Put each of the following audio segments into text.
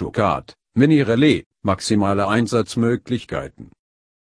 Schucard, Mini-Relais, maximale Einsatzmöglichkeiten.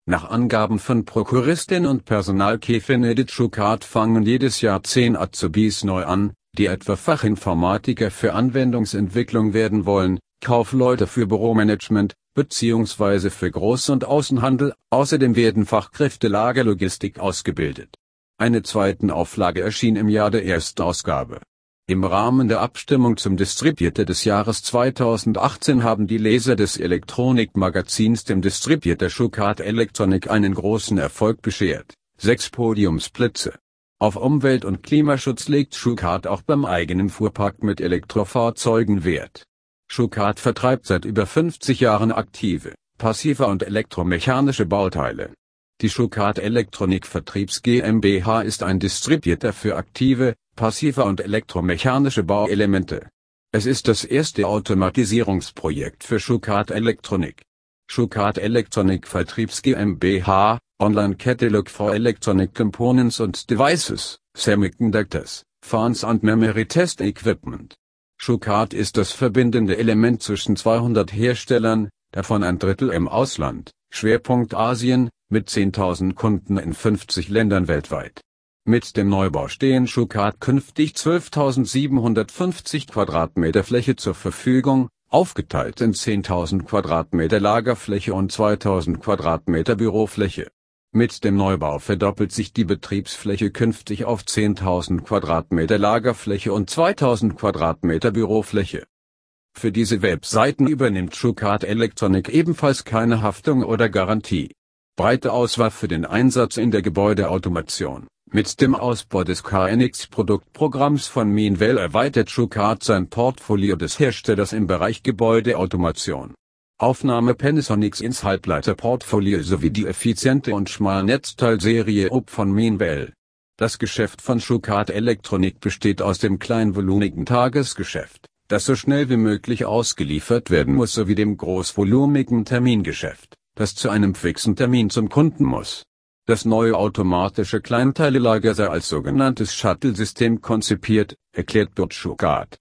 Nach Angaben von Prokuristin und Personalchefin Edith Schucard fangen jedes Jahr zehn Azubis neu an, die etwa Fachinformatiker für Anwendungsentwicklung werden wollen, Kaufleute für Büromanagement, bzw. für Groß- und Außenhandel, außerdem werden Fachkräfte Lagerlogistik ausgebildet. Eine zweiten Auflage erschien im Jahr der Erstausgabe. Im Rahmen der Abstimmung zum Distributor des Jahres 2018 haben die Leser des Elektronikmagazins dem Distributor Schucard Electronic einen großen Erfolg beschert, sechs Podiumsplätze. Auf Umwelt- und Klimaschutz legt Schucard auch beim eigenen Fuhrpark mit Elektrofahrzeugen Wert. Schucard vertreibt seit über 50 Jahren aktive, passive und elektromechanische Bauteile. Die Schucard Elektronik Vertriebs GmbH ist ein Distributor für aktive, passive und elektromechanische Bauelemente. Es ist das erste Automatisierungsprojekt für Schucard Elektronik. Schucard Elektronik Vertriebs GmbH, Online Catalog for Electronic Components and Devices, Semiconductors, Fans and Memory Test Equipment. Schucard ist das verbindende Element zwischen 200 Herstellern, davon ein Drittel im Ausland, Schwerpunkt Asien, mit 10.000 Kunden in 50 Ländern weltweit. Mit dem Neubau stehen Schucard künftig 12.750 Quadratmeter Fläche zur Verfügung, aufgeteilt in 10.000 Quadratmeter Lagerfläche und 2.000 Quadratmeter Bürofläche. Mit dem Neubau verdoppelt sich die Betriebsfläche künftig auf 10.000 Quadratmeter Lagerfläche und 2.000 Quadratmeter Bürofläche. Für diese Webseiten übernimmt Schucard Electronic ebenfalls keine Haftung oder Garantie. Breite Auswahl für den Einsatz in der Gebäudeautomation. Mit dem Ausbau des KNX-Produktprogramms von Meanwell erweitert Schucard sein Portfolio des Herstellers im Bereich Gebäudeautomation. Aufnahme Panasonics ins Halbleiterportfolio sowie die effiziente und Schmalnetzteilserie OP von Meanwell. Das Geschäft von Schucard Elektronik besteht aus dem kleinvolumigen Tagesgeschäft, das so schnell wie möglich ausgeliefert werden muss sowie dem großvolumigen Termingeschäft, das zu einem fixen Termin zum Kunden muss. Das neue automatische Kleinteilelager sei als sogenanntes Shuttle-System konzipiert, erklärt Bert Schucard.